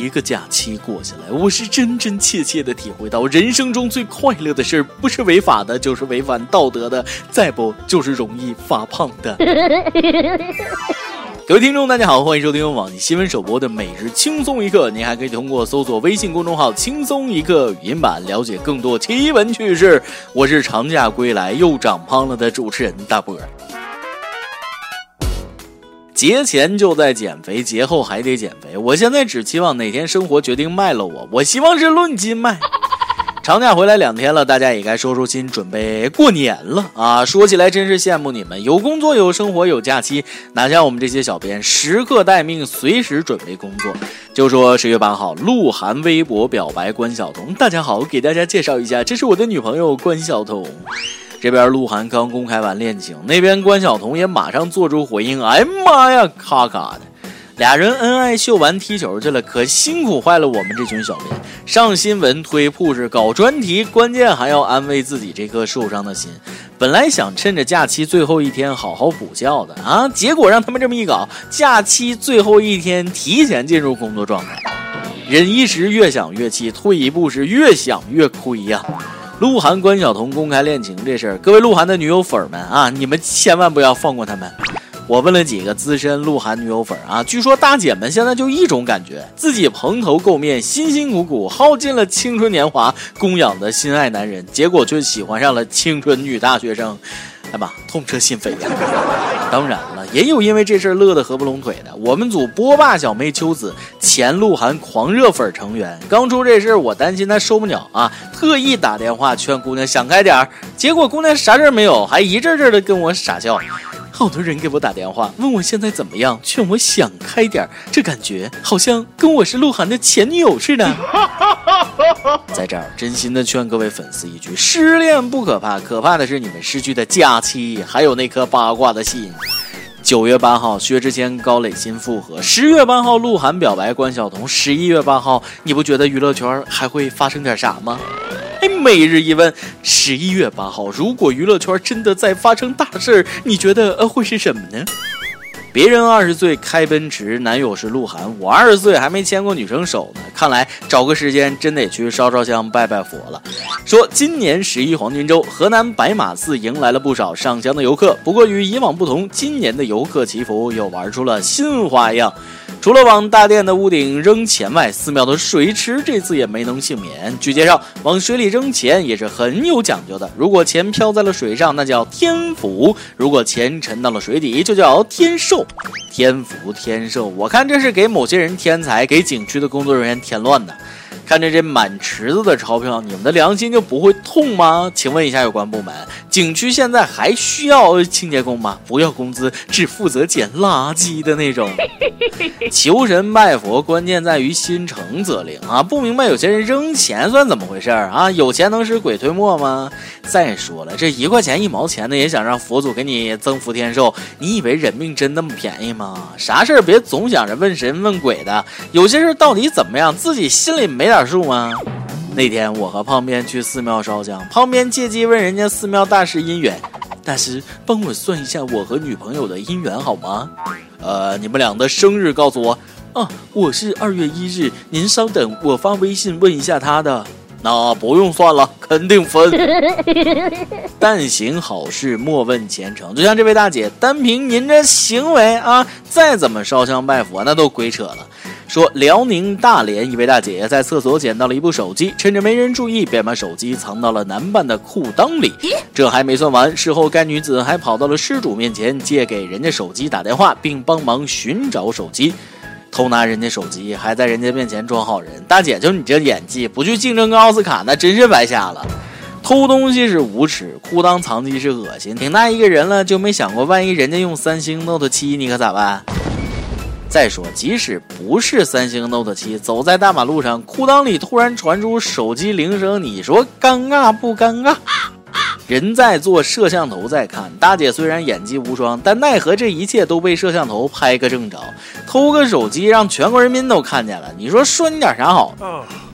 一个假期过下来，我是真真切切的体会到，人生中最快乐的事儿不是违法的，就是违反道德的，再不就是容易发胖的。各位听众，大家好，欢迎收听网易新闻首播的每日轻松一刻。您还可以通过搜索微信公众号“轻松一刻”语音版了解更多奇闻趣事。我是长假归来又长胖了的主持人大波。节前就在减肥，节后还得减肥。我现在只期望哪天生活决定卖了我，我希望是论斤卖。长假回来两天了，大家也该收收心，准备过年了啊！说起来真是羡慕你们，有工作、有生活、有假期，哪像我们这些小编，时刻待命，随时准备工作。就说十月八号，鹿晗微博表白关晓彤，大家好，给大家介绍一下，这是我的女朋友关晓彤。这边鹿晗刚公开完恋情，那边关晓彤也马上做出回应，哎妈呀，咔咔的。俩人恩爱秀完踢球去了，可辛苦坏了我们这群小编。上新闻推 push，搞专题，关键还要安慰自己这颗受伤的心。本来想趁着假期最后一天好好补觉的啊，结果让他们这么一搞，假期最后一天提前进入工作状态。忍一时越想越气，退一步是越想越亏呀。鹿晗关晓彤公开恋情这事儿，各位鹿晗的女友粉们啊，你们千万不要放过他们。我问了几个资深鹿晗女友粉啊，据说大姐们现在就一种感觉，自己蓬头垢面、辛辛苦苦耗尽了青春年华供养的心爱男人，结果却喜欢上了青春女大学生，哎妈，痛彻心扉呀！当然了，也有因为这事儿乐得合不拢腿的。我们组波霸小妹秋子，前鹿晗狂热粉成员，刚出这事儿，我担心她受不了啊，特意打电话劝姑娘想开点儿，结果姑娘啥事儿没有，还一阵阵的跟我傻笑。好多人给我打电话，问我现在怎么样，劝我想开点儿这感觉好像跟我是鹿晗的前女友似的。在这儿，真心的劝各位粉丝一句：失恋不可怕，可怕的是你们失去的假期，还有那颗八卦的心。九月八号，薛之谦、高磊鑫复合；十月八号，鹿晗表白关晓彤；十一月八号，你不觉得娱乐圈还会发生点啥吗？哎，每日一问，十一月八号，如果娱乐圈真的在发生大事儿，你觉得呃会是什么呢？别人二十岁开奔驰，男友是鹿晗，我二十岁还没牵过女生手呢。看来找个时间真得去烧烧香拜拜佛了。说今年十一黄金周，河南白马寺迎来了不少上香的游客，不过与以往不同，今年的游客祈福又玩出了新花样。除了往大殿的屋顶扔钱外，寺庙的水池这次也没能幸免。据介绍，往水里扔钱也是很有讲究的。如果钱飘在了水上，那叫天福；如果钱沉到了水底，就叫天寿。天福天寿，我看这是给某些人添财，给景区的工作人员添乱呢。看着这满池子的钞票，你们的良心就不会痛吗？请问一下有关部门，景区现在还需要清洁工吗？不要工资，只负责捡垃圾的那种。求神拜佛，关键在于心诚则灵啊！不明白有些人扔钱算怎么回事啊？有钱能使鬼推磨吗？再说了，这一块钱一毛钱的也想让佛祖给你增福添寿，你以为人命真那么便宜吗？啥事儿别总想着问神问鬼的，有些事到底怎么样，自己心里没点。数吗？那天我和胖边去寺庙烧香，胖边借机问人家寺庙大师姻缘，大师帮我算一下我和女朋友的姻缘好吗？呃，你们俩的生日告诉我。啊，我是二月一日，您稍等，我发微信问一下他的。那不用算了，肯定分。但行好事，莫问前程。就像这位大姐，单凭您这行为啊，再怎么烧香拜佛，那都鬼扯了。说辽宁大连一位大姐在厕所捡到了一部手机，趁着没人注意，便把手机藏到了男伴的裤裆里。这还没算完，事后该女子还跑到了失主面前，借给人家手机打电话，并帮忙寻找手机。偷拿人家手机，还在人家面前装好人，大姐就你这演技，不去竞争个奥斯卡，那真是白瞎了。偷东西是无耻，裤裆藏机是恶心，挺大一个人了，就没想过万一人家用三星 Note 七，你可咋办？再说，即使不是三星 Note 七，走在大马路上，裤裆里突然传出手机铃声，你说尴尬不尴尬？人在做，摄像头在看。大姐虽然演技无双，但奈何这一切都被摄像头拍个正着。偷个手机让全国人民都看见了，你说说你点啥好？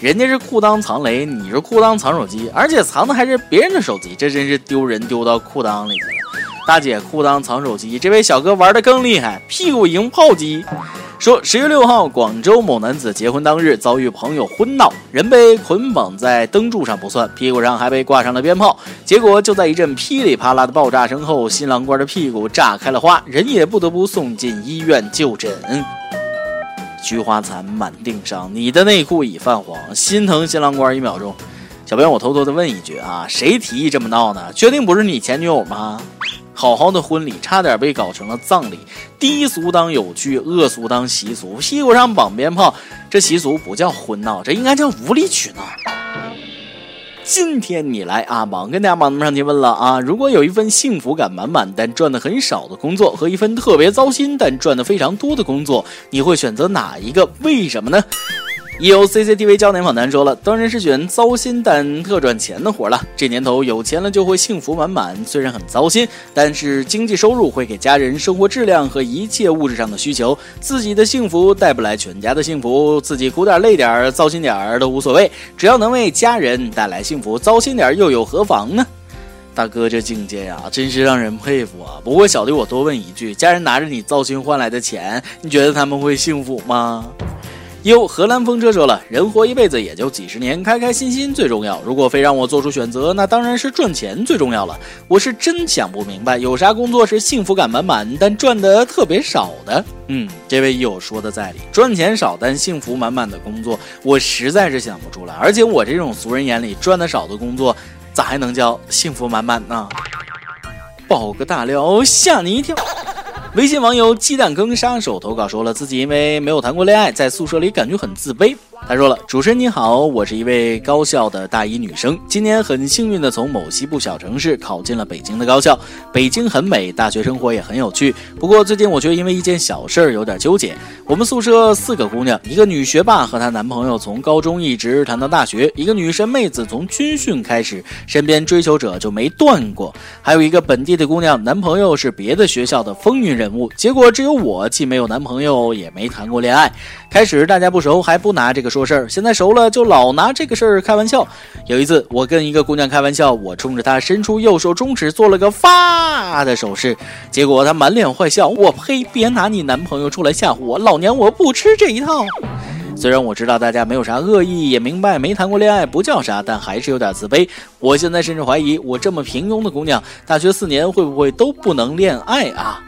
人家是裤裆藏雷，你是裤裆藏手机，而且藏的还是别人的手机，这真是丢人丢到裤裆里去了。大姐裤裆藏手机，这位小哥玩的更厉害，屁股赢炮击。说十月六号，广州某男子结婚当日遭遇朋友婚闹，人被捆绑在灯柱上不算，屁股上还被挂上了鞭炮。结果就在一阵噼里啪啦的爆炸声后，新郎官的屁股炸开了花，人也不得不送进医院就诊。菊花残，满腚伤，你的内裤已泛黄，心疼新郎官一秒钟。小编，我偷偷的问一句啊，谁提议这么闹呢？确定不是你前女友吗？好好的婚礼差点被搞成了葬礼，低俗当有趣，恶俗当习俗，屁股上绑鞭炮，这习俗不叫婚闹，这应该叫无理取闹。今天你来阿忙跟大家榜上提问了啊，如果有一份幸福感满满但赚的很少的工作，和一份特别糟心但赚的非常多的工作，你会选择哪一个？为什么呢？也有 CCTV 焦点访谈说了，当然是选糟心但特赚钱的活了。这年头有钱了就会幸福满满，虽然很糟心，但是经济收入会给家人生活质量和一切物质上的需求。自己的幸福带不来全家的幸福，自己苦点累点糟心点都无所谓，只要能为家人带来幸福，糟心点又有何妨呢？大哥这境界呀，真是让人佩服啊！不过小弟我多问一句，家人拿着你糟心换来的钱，你觉得他们会幸福吗？哟，荷兰风车说了，人活一辈子也就几十年，开开心心最重要。如果非让我做出选择，那当然是赚钱最重要了。我是真想不明白，有啥工作是幸福感满满但赚的特别少的？嗯，这位友说的在理，赚钱少但幸福满满的工作，我实在是想不出来。而且我这种俗人眼里赚的少的工作，咋还能叫幸福满满呢？爆个大料，吓你一跳！微信网友鸡蛋羹杀手投稿说了，自己因为没有谈过恋爱，在宿舍里感觉很自卑。他说了：“主持人你好，我是一位高校的大一女生，今年很幸运的从某西部小城市考进了北京的高校。北京很美，大学生活也很有趣。不过最近我却因为一件小事儿有点纠结。我们宿舍四个姑娘，一个女学霸和她男朋友从高中一直谈到大学，一个女神妹子从军训开始，身边追求者就没断过。还有一个本地的姑娘，男朋友是别的学校的风云人物。结果只有我既没有男朋友，也没谈过恋爱。开始大家不熟，还不拿这个。”说事儿，现在熟了就老拿这个事儿开玩笑。有一次，我跟一个姑娘开玩笑，我冲着她伸出右手中指做了个发的手势，结果她满脸坏笑。我呸！别拿你男朋友出来吓唬我，老娘我不吃这一套。虽然我知道大家没有啥恶意，也明白没谈过恋爱不叫啥，但还是有点自卑。我现在甚至怀疑，我这么平庸的姑娘，大学四年会不会都不能恋爱啊？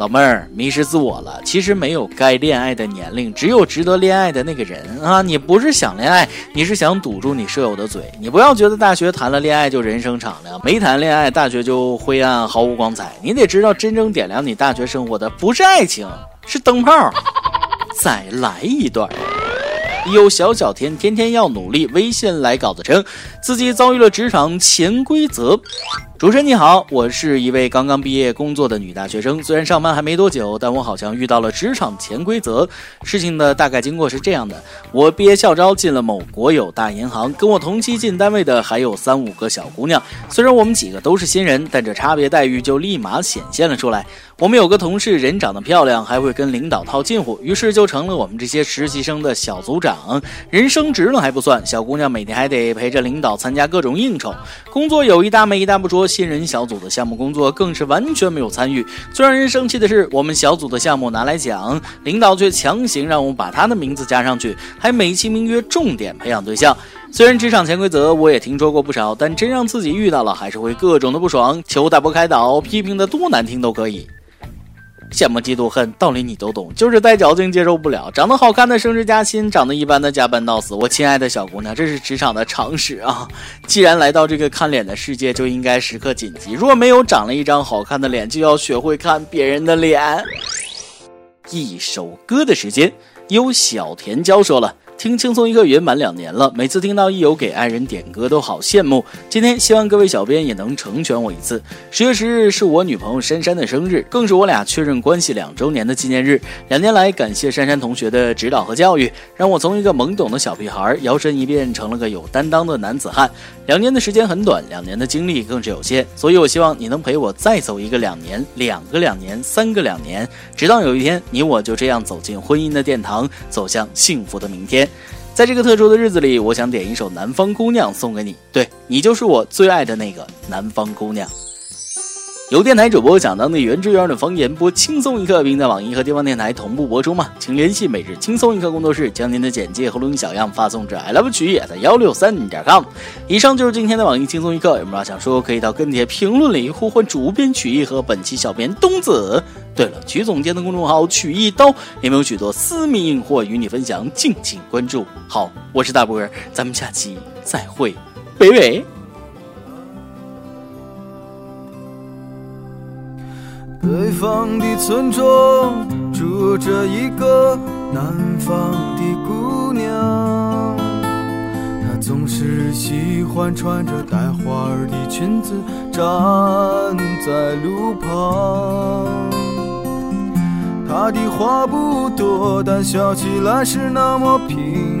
老妹儿迷失自我了，其实没有该恋爱的年龄，只有值得恋爱的那个人啊！你不是想恋爱，你是想堵住你舍友的嘴。你不要觉得大学谈了恋爱就人生敞亮，没谈恋爱大学就灰暗毫无光彩。你得知道，真正点亮你大学生活的不是爱情，是灯泡。再来一段。有小小天天天要努力，微信来稿子称自己遭遇了职场潜规则。主持人你好，我是一位刚刚毕业工作的女大学生。虽然上班还没多久，但我好像遇到了职场潜规则。事情的大概经过是这样的：我毕业校招进了某国有大银行，跟我同期进单位的还有三五个小姑娘。虽然我们几个都是新人，但这差别待遇就立马显现了出来。我们有个同事人长得漂亮，还会跟领导套近乎，于是就成了我们这些实习生的小组长。人升职了还不算，小姑娘每天还得陪着领导参加各种应酬，工作有一搭没一搭不说。新人小组的项目工作更是完全没有参与。最让人生气的是，我们小组的项目拿来讲，领导却强行让我们把他的名字加上去，还美其名曰重点培养对象。虽然职场潜规则我也听说过不少，但真让自己遇到了，还是会各种的不爽。求打不开导，批评的多难听都可以。羡慕嫉妒恨，道理你都懂，就是带矫情接受不了。长得好看的升职加薪，长得一般的加班到死。我亲爱的小姑娘，这是职场的常识啊！既然来到这个看脸的世界，就应该时刻谨记：若没有长了一张好看的脸，就要学会看别人的脸。一首歌的时间，由小甜椒说了。听轻松一刻云满两年了，每次听到一友给爱人点歌都好羡慕。今天希望各位小编也能成全我一次。十月十日是我女朋友珊珊的生日，更是我俩确认关系两周年的纪念日。两年来，感谢珊珊同学的指导和教育，让我从一个懵懂的小屁孩摇身一变成了个有担当的男子汉。两年的时间很短，两年的精力更是有限，所以我希望你能陪我再走一个两年，两个两年，三个两年，直到有一天，你我就这样走进婚姻的殿堂，走向幸福的明天。在这个特殊的日子里，我想点一首《南方姑娘》送给你，对你就是我最爱的那个南方姑娘。由电台主播讲当地原汁原味的方言，播轻松一刻，并在网易和地方电台同步播出吗？请联系每日轻松一刻工作室，将您的简介和录音小样发送至 i love 曲艺的幺六三点 com。以上就是今天的网易轻松一刻，有什么想说可以到跟帖评论里呼唤主编曲艺和本期小编东子。对了，曲总监的公众号曲一刀里面有许多私密硬货与你分享，敬请关注。好，我是大波儿，咱们下期再会，北北。北方的村庄住着一个南方的姑娘，她总是喜欢穿着带花儿的裙子站在路旁。她的话不多，但笑起来是那么平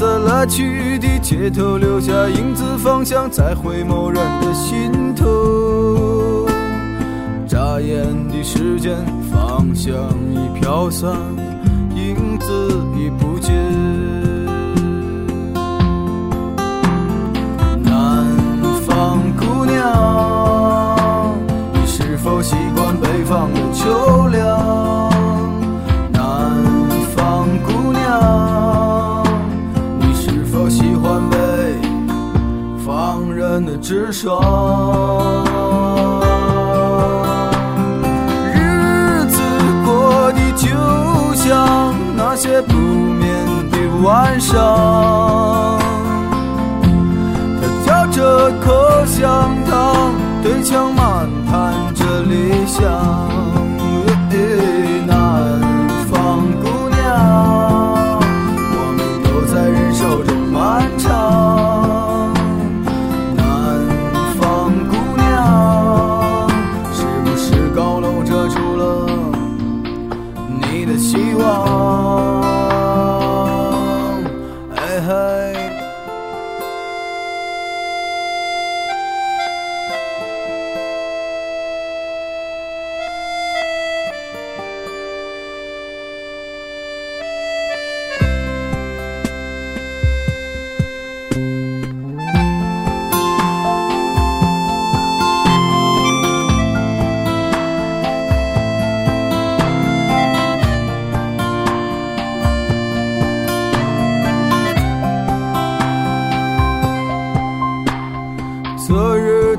在来去的街头留下影子，方向在回眸人的心头。眨眼的时间，方向已飘散，影子已不见。南方姑娘，你是否习惯北方的秋凉？的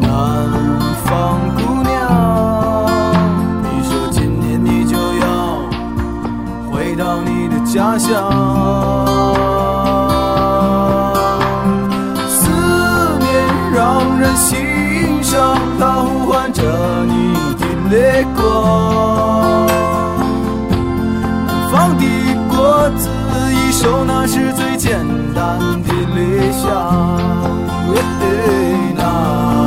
南方姑娘你说今年你就要回到你的家乡思念让人心伤它呼唤着你的泪光南方的果子已熟那是最简想めて。